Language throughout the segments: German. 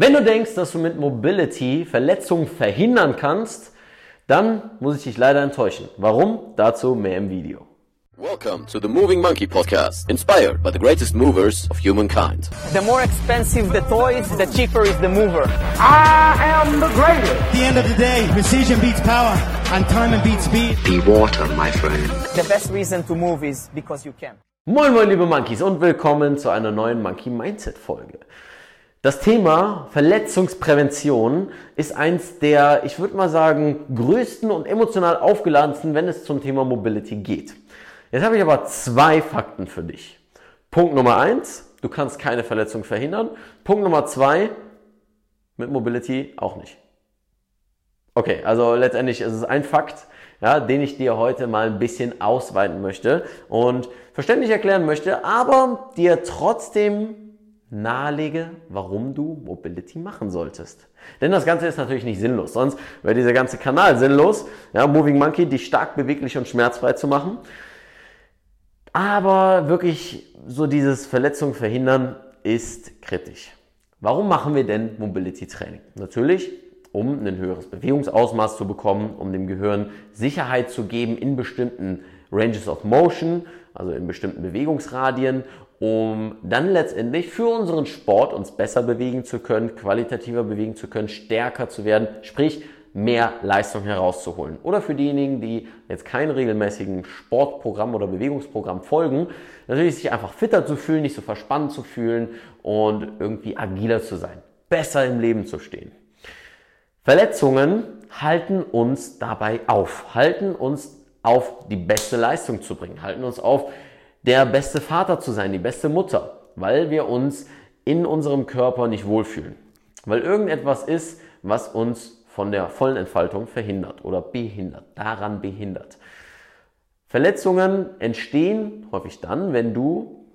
Wenn du denkst, dass du mit Mobility Verletzungen verhindern kannst, dann muss ich dich leider enttäuschen. Warum? Dazu mehr im Video. Welcome to the Moving Monkey Podcast, inspired by the greatest movers of humankind. The more expensive the toys, the cheaper is the mover. I am the greatest. At the end of the day, precision beats power and time beats speed. Be water, my friend. The best reason to move is because you can. Moin moin liebe Monkeys und willkommen zu einer neuen Monkey Mindset Folge. Das Thema Verletzungsprävention ist eins der, ich würde mal sagen, größten und emotional aufgeladensten, wenn es zum Thema Mobility geht. Jetzt habe ich aber zwei Fakten für dich. Punkt Nummer eins, du kannst keine Verletzung verhindern. Punkt Nummer zwei, mit Mobility auch nicht. Okay, also letztendlich ist es ein Fakt, ja, den ich dir heute mal ein bisschen ausweiten möchte und verständlich erklären möchte, aber dir trotzdem nahelege, warum du Mobility machen solltest. Denn das Ganze ist natürlich nicht sinnlos, sonst wäre dieser ganze Kanal sinnlos, ja, Moving Monkey, dich stark beweglich und schmerzfrei zu machen. Aber wirklich so dieses Verletzung verhindern ist kritisch. Warum machen wir denn Mobility Training? Natürlich, um ein höheres Bewegungsausmaß zu bekommen, um dem Gehirn Sicherheit zu geben in bestimmten Ranges of Motion, also in bestimmten Bewegungsradien, um dann letztendlich für unseren Sport uns besser bewegen zu können, qualitativer bewegen zu können, stärker zu werden, sprich mehr Leistung herauszuholen. Oder für diejenigen, die jetzt keinen regelmäßigen Sportprogramm oder Bewegungsprogramm folgen, natürlich sich einfach fitter zu fühlen, nicht so verspannt zu fühlen und irgendwie agiler zu sein, besser im Leben zu stehen. Verletzungen halten uns dabei auf, halten uns auf die beste Leistung zu bringen, halten uns auf, der beste Vater zu sein, die beste Mutter, weil wir uns in unserem Körper nicht wohlfühlen. Weil irgendetwas ist, was uns von der vollen Entfaltung verhindert oder behindert, daran behindert. Verletzungen entstehen häufig dann, wenn du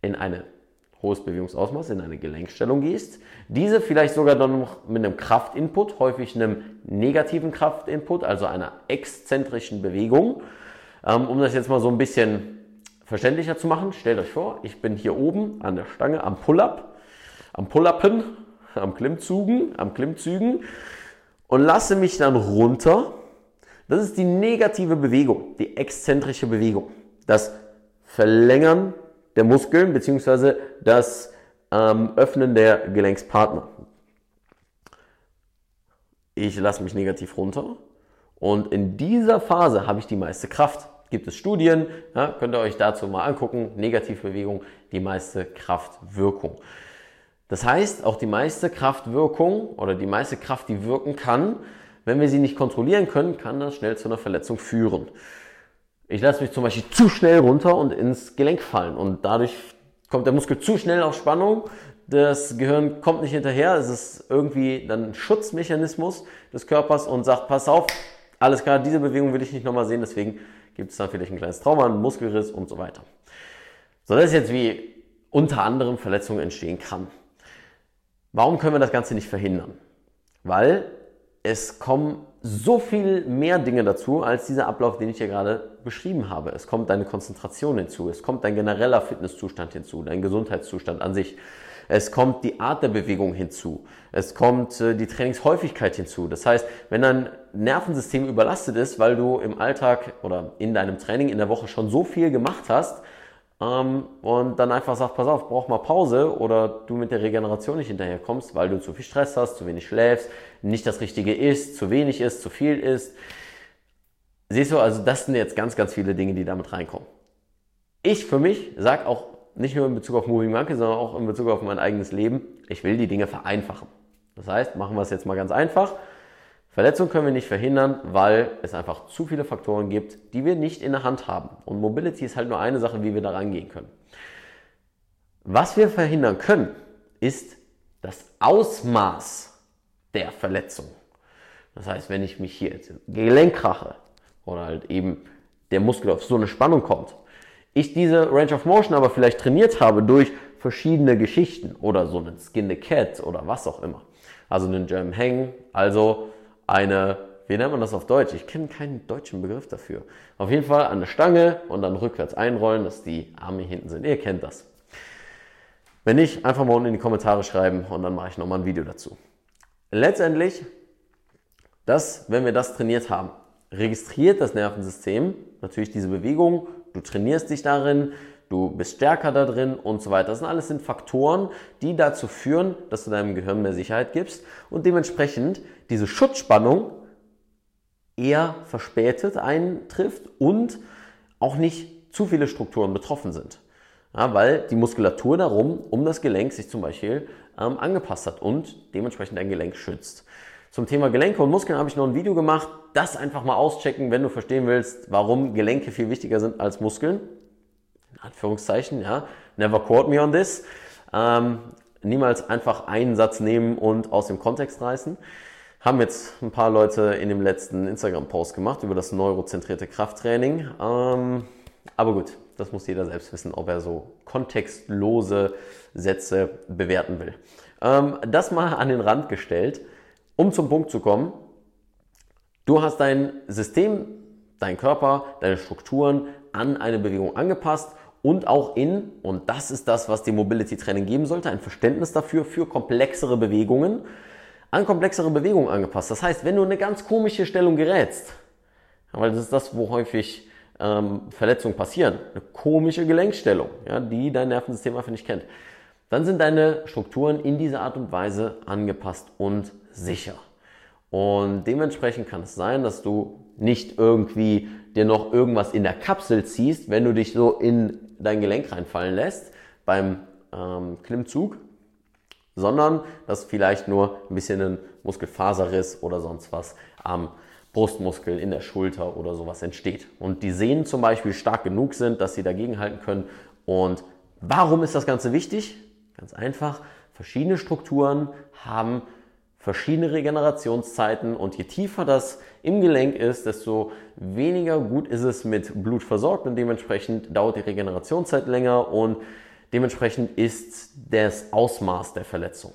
in ein hohes Bewegungsausmaß, in eine Gelenkstellung gehst, diese vielleicht sogar dann noch mit einem Kraftinput, häufig einem negativen Kraftinput, also einer exzentrischen Bewegung. Ähm, um das jetzt mal so ein bisschen verständlicher zu machen, stellt euch vor, ich bin hier oben an der Stange am Pull-up, am Pull-upen, am Klimmzügen, am Klimmzügen und lasse mich dann runter. Das ist die negative Bewegung, die exzentrische Bewegung. Das Verlängern der Muskeln bzw. das ähm, Öffnen der Gelenkspartner. Ich lasse mich negativ runter und in dieser Phase habe ich die meiste Kraft. Gibt es Studien, ja, könnt ihr euch dazu mal angucken. Negativbewegung, die meiste Kraftwirkung. Das heißt, auch die meiste Kraftwirkung oder die meiste Kraft, die wirken kann, wenn wir sie nicht kontrollieren können, kann das schnell zu einer Verletzung führen. Ich lasse mich zum Beispiel zu schnell runter und ins Gelenk fallen und dadurch kommt der Muskel zu schnell auf Spannung. Das Gehirn kommt nicht hinterher. Es ist irgendwie dann ein Schutzmechanismus des Körpers und sagt, pass auf, alles klar, diese Bewegung will ich nicht nochmal sehen, deswegen gibt es dann vielleicht ein kleines Trauma, einen Muskelriss und so weiter. So, das ist jetzt wie unter anderem Verletzungen entstehen kann. Warum können wir das Ganze nicht verhindern? Weil es kommen so viel mehr Dinge dazu, als dieser Ablauf, den ich hier gerade beschrieben habe. Es kommt deine Konzentration hinzu, es kommt dein genereller Fitnesszustand hinzu, dein Gesundheitszustand an sich. Es kommt die Art der Bewegung hinzu. Es kommt äh, die Trainingshäufigkeit hinzu. Das heißt, wenn dein Nervensystem überlastet ist, weil du im Alltag oder in deinem Training in der Woche schon so viel gemacht hast, ähm, und dann einfach sagt, pass auf, brauch mal Pause oder du mit der Regeneration nicht hinterherkommst, weil du zu viel Stress hast, zu wenig schläfst, nicht das Richtige isst, zu wenig isst, zu viel isst. Siehst du, also das sind jetzt ganz, ganz viele Dinge, die damit reinkommen. Ich für mich sage auch nicht nur in Bezug auf Moving Monkey, sondern auch in Bezug auf mein eigenes Leben, ich will die Dinge vereinfachen. Das heißt, machen wir es jetzt mal ganz einfach. Verletzung können wir nicht verhindern, weil es einfach zu viele Faktoren gibt, die wir nicht in der Hand haben. Und Mobility ist halt nur eine Sache, wie wir da rangehen können. Was wir verhindern können, ist das Ausmaß der Verletzung. Das heißt, wenn ich mich hier jetzt Gelenk krache oder halt eben der Muskel auf so eine Spannung kommt, ich diese Range of Motion aber vielleicht trainiert habe durch verschiedene Geschichten oder so einen Skin the Cat oder was auch immer. Also einen German Hang, also eine, wie nennt man das auf Deutsch? Ich kenne keinen deutschen Begriff dafür. Auf jeden Fall eine Stange und dann rückwärts einrollen, dass die Arme hinten sind. Ihr kennt das. Wenn nicht, einfach mal unten in die Kommentare schreiben und dann mache ich nochmal ein Video dazu. Letztendlich, das, wenn wir das trainiert haben, registriert das Nervensystem natürlich diese Bewegung, du trainierst dich darin, du bist stärker da drin und so weiter. Das sind alles sind Faktoren, die dazu führen, dass du deinem Gehirn mehr Sicherheit gibst und dementsprechend diese Schutzspannung eher verspätet eintrifft und auch nicht zu viele Strukturen betroffen sind. Ja, weil die Muskulatur darum, um das Gelenk sich zum Beispiel ähm, angepasst hat und dementsprechend dein Gelenk schützt. Zum Thema Gelenke und Muskeln habe ich noch ein Video gemacht. Das einfach mal auschecken, wenn du verstehen willst, warum Gelenke viel wichtiger sind als Muskeln. In Anführungszeichen, ja. Never quote me on this. Ähm, niemals einfach einen Satz nehmen und aus dem Kontext reißen. Haben jetzt ein paar Leute in dem letzten Instagram-Post gemacht über das neurozentrierte Krafttraining. Ähm, aber gut, das muss jeder selbst wissen, ob er so kontextlose Sätze bewerten will. Ähm, das mal an den Rand gestellt, um zum Punkt zu kommen. Du hast dein System, dein Körper, deine Strukturen an eine Bewegung angepasst und auch in, und das ist das, was dir Mobility Training geben sollte, ein Verständnis dafür, für komplexere Bewegungen, an komplexere Bewegungen angepasst. Das heißt, wenn du in eine ganz komische Stellung gerätst, weil das ist das, wo häufig ähm, Verletzungen passieren, eine komische Gelenkstellung, ja, die dein Nervensystem einfach nicht kennt, dann sind deine Strukturen in dieser Art und Weise angepasst und sicher. Und dementsprechend kann es sein, dass du nicht irgendwie dir noch irgendwas in der Kapsel ziehst, wenn du dich so in dein Gelenk reinfallen lässt beim ähm, Klimmzug, sondern dass vielleicht nur ein bisschen ein Muskelfaserriss oder sonst was am Brustmuskel in der Schulter oder sowas entsteht. Und die Sehnen zum Beispiel stark genug sind, dass sie dagegenhalten können. Und warum ist das Ganze wichtig? Ganz einfach, verschiedene Strukturen haben verschiedene Regenerationszeiten und je tiefer das im Gelenk ist, desto weniger gut ist es mit Blut versorgt und dementsprechend dauert die Regenerationszeit länger und dementsprechend ist das Ausmaß der Verletzung.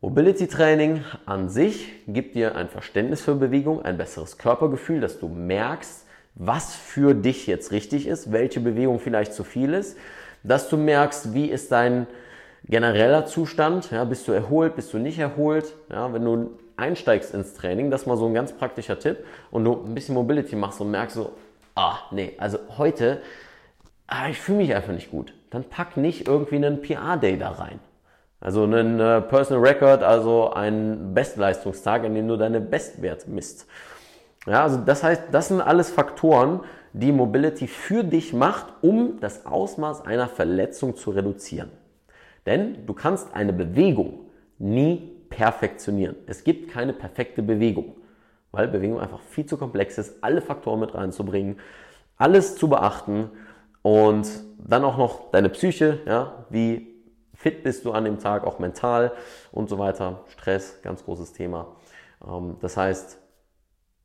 Mobility Training an sich gibt dir ein Verständnis für Bewegung, ein besseres Körpergefühl, dass du merkst, was für dich jetzt richtig ist, welche Bewegung vielleicht zu viel ist, dass du merkst, wie ist dein genereller Zustand, ja, bist du erholt, bist du nicht erholt, ja, wenn du einsteigst ins Training, das ist mal so ein ganz praktischer Tipp und du ein bisschen Mobility machst und merkst so, ah, nee, also heute, ah, ich fühle mich einfach nicht gut, dann pack nicht irgendwie einen PR-Day da rein. Also einen äh, Personal Record, also einen Bestleistungstag, an dem du deine Bestwerte misst. Ja, also das heißt, das sind alles Faktoren, die Mobility für dich macht, um das Ausmaß einer Verletzung zu reduzieren. Denn du kannst eine Bewegung nie perfektionieren. Es gibt keine perfekte Bewegung, weil Bewegung einfach viel zu komplex ist, alle Faktoren mit reinzubringen, alles zu beachten und dann auch noch deine Psyche, ja, wie fit bist du an dem Tag, auch mental und so weiter. Stress, ganz großes Thema. Ähm, das heißt,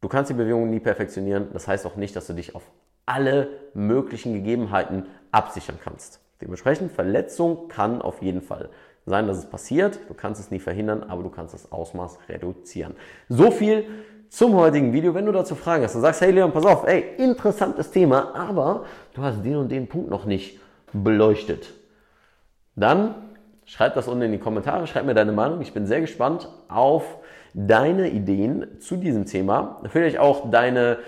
du kannst die Bewegung nie perfektionieren. Das heißt auch nicht, dass du dich auf alle möglichen Gegebenheiten absichern kannst. Dementsprechend, Verletzung kann auf jeden Fall sein, dass es passiert. Du kannst es nie verhindern, aber du kannst das Ausmaß reduzieren. So viel zum heutigen Video. Wenn du dazu Fragen hast und sagst, hey Leon, pass auf, ey, interessantes Thema, aber du hast den und den Punkt noch nicht beleuchtet, dann schreib das unten in die Kommentare, schreib mir deine Meinung. Ich bin sehr gespannt auf deine Ideen zu diesem Thema. Vielleicht auch deine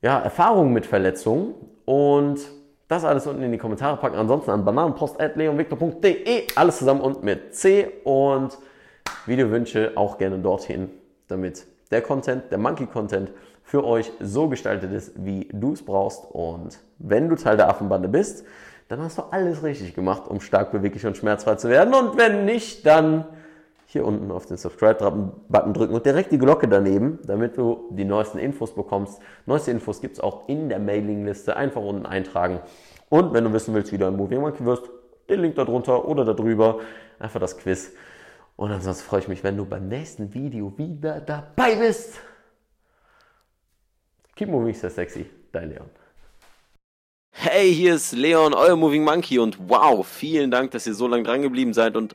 ja, Erfahrungen mit Verletzungen und das alles unten in die Kommentare packen. Ansonsten an bananenpost.leonvictor.de. Alles zusammen und mit C. Und Videowünsche auch gerne dorthin, damit der Content, der Monkey-Content für euch so gestaltet ist, wie du es brauchst. Und wenn du Teil der Affenbande bist, dann hast du alles richtig gemacht, um stark beweglich und schmerzfrei zu werden. Und wenn nicht, dann hier unten auf den Subscribe-Button drücken und direkt die Glocke daneben, damit du die neuesten Infos bekommst. Neueste Infos gibt es auch in der Mailingliste. Einfach unten eintragen. Und wenn du wissen willst, wie du ein Moving Monkey wirst, den Link da drunter oder da drüber. Einfach das Quiz. Und ansonsten freue ich mich, wenn du beim nächsten Video wieder dabei bist. Keep moving, so sexy. Dein Leon. Hey, hier ist Leon, euer Moving Monkey und wow, vielen Dank, dass ihr so lange dran geblieben seid und